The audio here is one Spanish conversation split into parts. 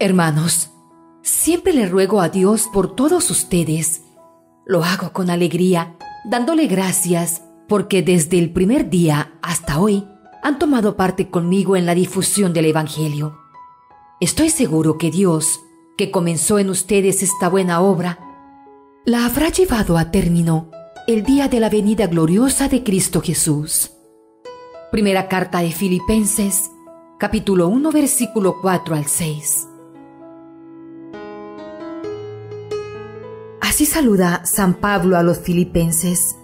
Hermanos, siempre le ruego a Dios por todos ustedes. Lo hago con alegría, dándole gracias porque desde el primer día hasta hoy han tomado parte conmigo en la difusión del Evangelio. Estoy seguro que Dios, que comenzó en ustedes esta buena obra, la habrá llevado a término el día de la venida gloriosa de Cristo Jesús. Primera carta de Filipenses, capítulo 1, versículo 4 al 6. Así saluda San Pablo a los filipenses.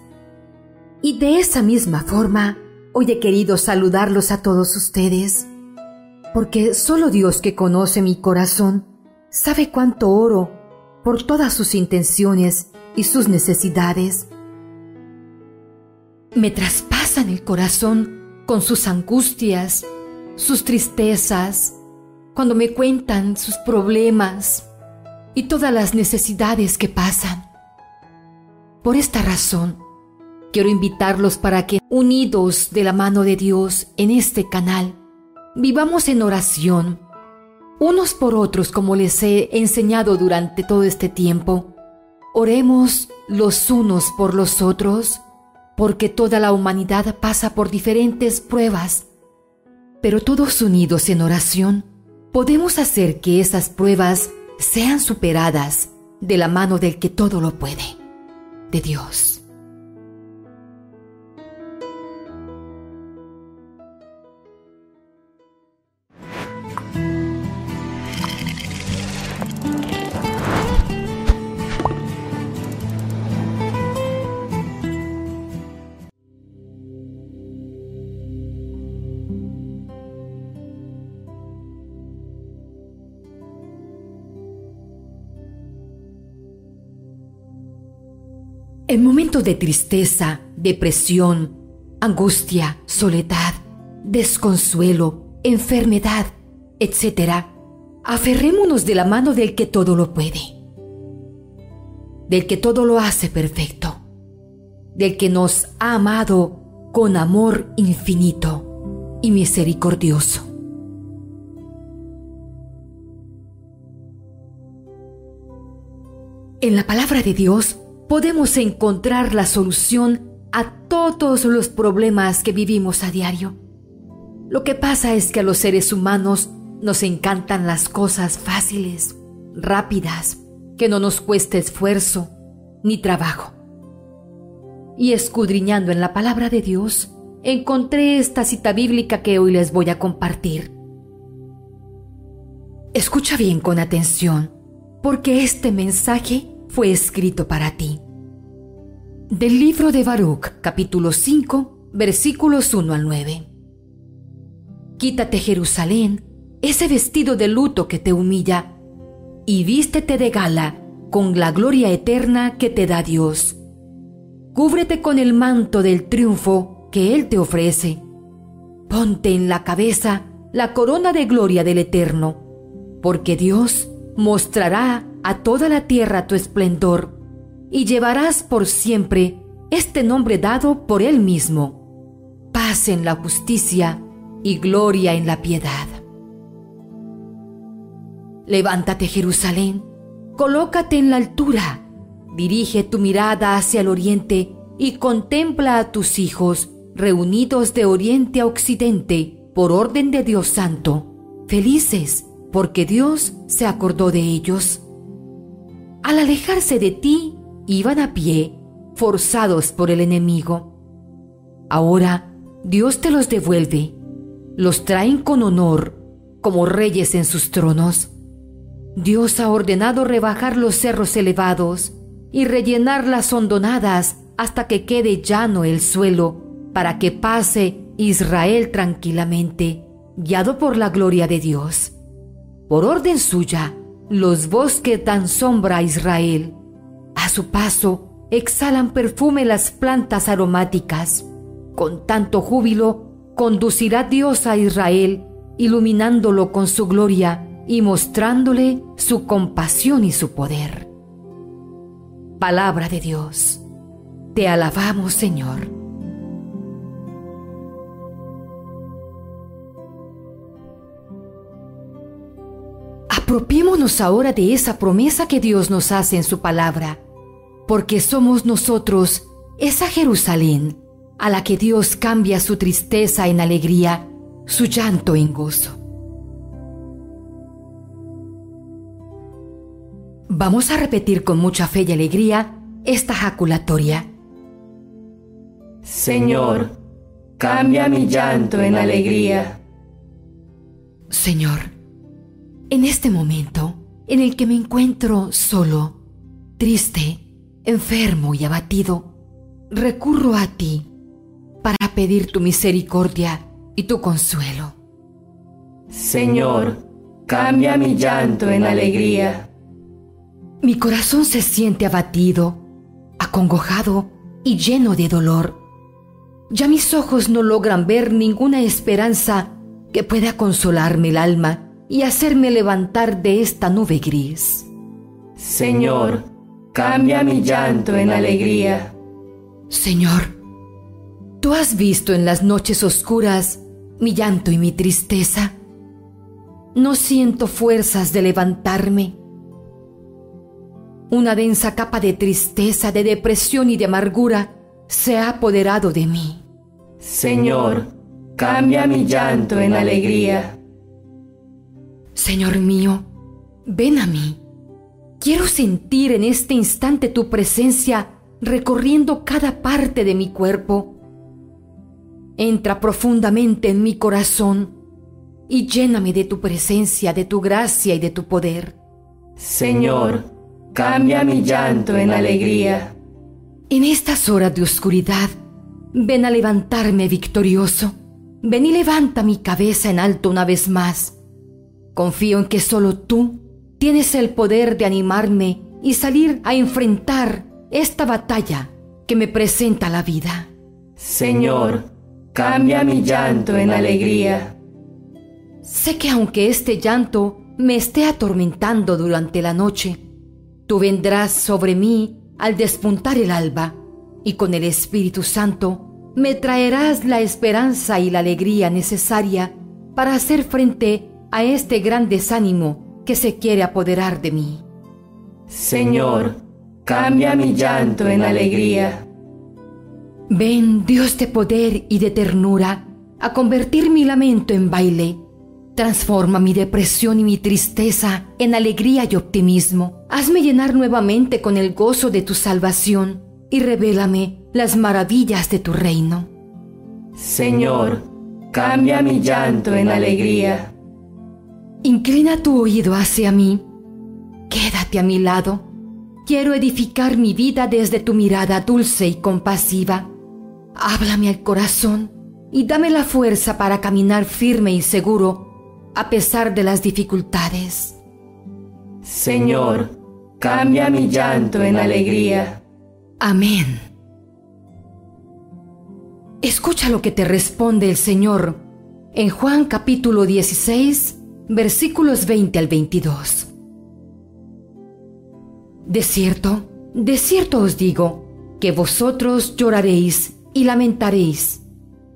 Y de esa misma forma, hoy he querido saludarlos a todos ustedes, porque solo Dios que conoce mi corazón sabe cuánto oro por todas sus intenciones y sus necesidades. Me traspasan el corazón con sus angustias, sus tristezas, cuando me cuentan sus problemas y todas las necesidades que pasan. Por esta razón, quiero invitarlos para que, unidos de la mano de Dios en este canal, vivamos en oración, unos por otros como les he enseñado durante todo este tiempo. Oremos los unos por los otros, porque toda la humanidad pasa por diferentes pruebas, pero todos unidos en oración, podemos hacer que esas pruebas sean superadas de la mano del que todo lo puede, de Dios. En momentos de tristeza, depresión, angustia, soledad, desconsuelo, enfermedad, etc., aferrémonos de la mano del que todo lo puede, del que todo lo hace perfecto, del que nos ha amado con amor infinito y misericordioso. En la palabra de Dios podemos encontrar la solución a todos los problemas que vivimos a diario. Lo que pasa es que a los seres humanos nos encantan las cosas fáciles, rápidas, que no nos cueste esfuerzo ni trabajo. Y escudriñando en la palabra de Dios, encontré esta cita bíblica que hoy les voy a compartir. Escucha bien con atención, porque este mensaje fue escrito para ti. Del libro de Baruch, capítulo 5, versículos 1 al 9. Quítate, Jerusalén, ese vestido de luto que te humilla, y vístete de gala con la gloria eterna que te da Dios. Cúbrete con el manto del triunfo que Él te ofrece. Ponte en la cabeza la corona de gloria del Eterno, porque Dios mostrará a toda la tierra tu esplendor, y llevarás por siempre este nombre dado por Él mismo, paz en la justicia y gloria en la piedad. Levántate Jerusalén, colócate en la altura, dirige tu mirada hacia el oriente y contempla a tus hijos reunidos de oriente a occidente por orden de Dios Santo, felices porque Dios se acordó de ellos. Al alejarse de ti, iban a pie, forzados por el enemigo. Ahora Dios te los devuelve, los traen con honor, como reyes en sus tronos. Dios ha ordenado rebajar los cerros elevados y rellenar las hondonadas hasta que quede llano el suelo, para que pase Israel tranquilamente, guiado por la gloria de Dios. Por orden suya, los bosques dan sombra a Israel. A su paso, exhalan perfume las plantas aromáticas. Con tanto júbilo, conducirá Dios a Israel, iluminándolo con su gloria y mostrándole su compasión y su poder. Palabra de Dios. Te alabamos, Señor. Apropiémonos ahora de esa promesa que Dios nos hace en su palabra, porque somos nosotros esa Jerusalén a la que Dios cambia su tristeza en alegría, su llanto en gozo. Vamos a repetir con mucha fe y alegría esta jaculatoria. Señor, cambia mi llanto en alegría. Señor, en este momento en el que me encuentro solo, triste, enfermo y abatido, recurro a ti para pedir tu misericordia y tu consuelo. Señor, cambia mi llanto en alegría. Mi corazón se siente abatido, acongojado y lleno de dolor. Ya mis ojos no logran ver ninguna esperanza que pueda consolarme el alma y hacerme levantar de esta nube gris. Señor, cambia mi llanto en alegría. Señor, tú has visto en las noches oscuras mi llanto y mi tristeza. No siento fuerzas de levantarme. Una densa capa de tristeza, de depresión y de amargura se ha apoderado de mí. Señor, cambia mi llanto en alegría. Señor mío, ven a mí. Quiero sentir en este instante tu presencia recorriendo cada parte de mi cuerpo. Entra profundamente en mi corazón y lléname de tu presencia, de tu gracia y de tu poder. Señor, cambia mi llanto en alegría. En estas horas de oscuridad, ven a levantarme victorioso. Ven y levanta mi cabeza en alto una vez más. Confío en que solo tú tienes el poder de animarme y salir a enfrentar esta batalla que me presenta la vida. Señor, cambia mi llanto en alegría. Sé que aunque este llanto me esté atormentando durante la noche, tú vendrás sobre mí al despuntar el alba y con el Espíritu Santo me traerás la esperanza y la alegría necesaria para hacer frente a este gran desánimo que se quiere apoderar de mí. Señor, cambia mi llanto en alegría. Ven, Dios de poder y de ternura, a convertir mi lamento en baile. Transforma mi depresión y mi tristeza en alegría y optimismo. Hazme llenar nuevamente con el gozo de tu salvación y revélame las maravillas de tu reino. Señor, cambia mi llanto en alegría. Inclina tu oído hacia mí. Quédate a mi lado Quiero edificar mi vida desde tu mirada dulce y compasiva. Háblame al corazón y dame la fuerza para caminar firme y seguro a pesar de las dificultades. Señor, cambia mi llanto en alegría. Amén. Escucha lo que te responde el Señor en Juan capítulo 16, versículos 20 al 22. De cierto, de cierto os digo, que vosotros lloraréis y lamentaréis,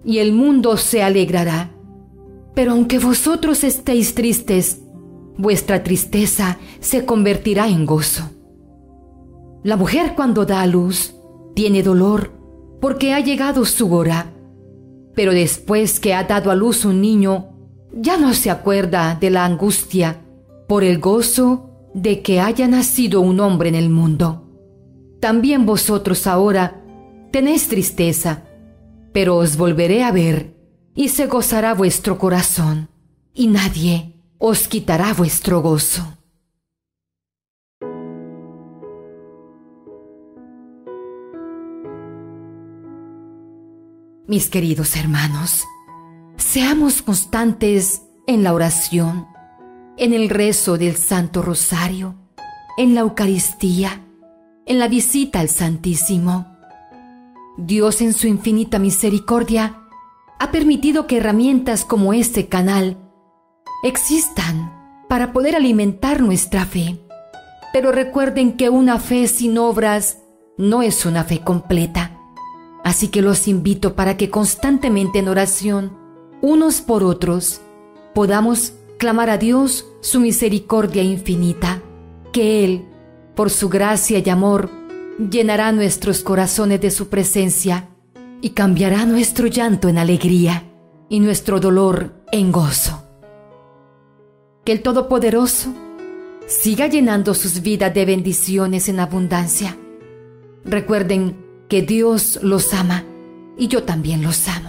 y el mundo se alegrará. Pero aunque vosotros estéis tristes, vuestra tristeza se convertirá en gozo. La mujer cuando da a luz tiene dolor porque ha llegado su hora, pero después que ha dado a luz un niño, ya no se acuerda de la angustia por el gozo de que haya nacido un hombre en el mundo. También vosotros ahora tenéis tristeza, pero os volveré a ver y se gozará vuestro corazón, y nadie os quitará vuestro gozo. Mis queridos hermanos, seamos constantes en la oración en el rezo del Santo Rosario, en la Eucaristía, en la visita al Santísimo. Dios en su infinita misericordia ha permitido que herramientas como este canal existan para poder alimentar nuestra fe. Pero recuerden que una fe sin obras no es una fe completa. Así que los invito para que constantemente en oración, unos por otros, podamos clamar a Dios su misericordia infinita, que Él, por su gracia y amor, llenará nuestros corazones de su presencia y cambiará nuestro llanto en alegría y nuestro dolor en gozo. Que el Todopoderoso siga llenando sus vidas de bendiciones en abundancia. Recuerden que Dios los ama y yo también los amo.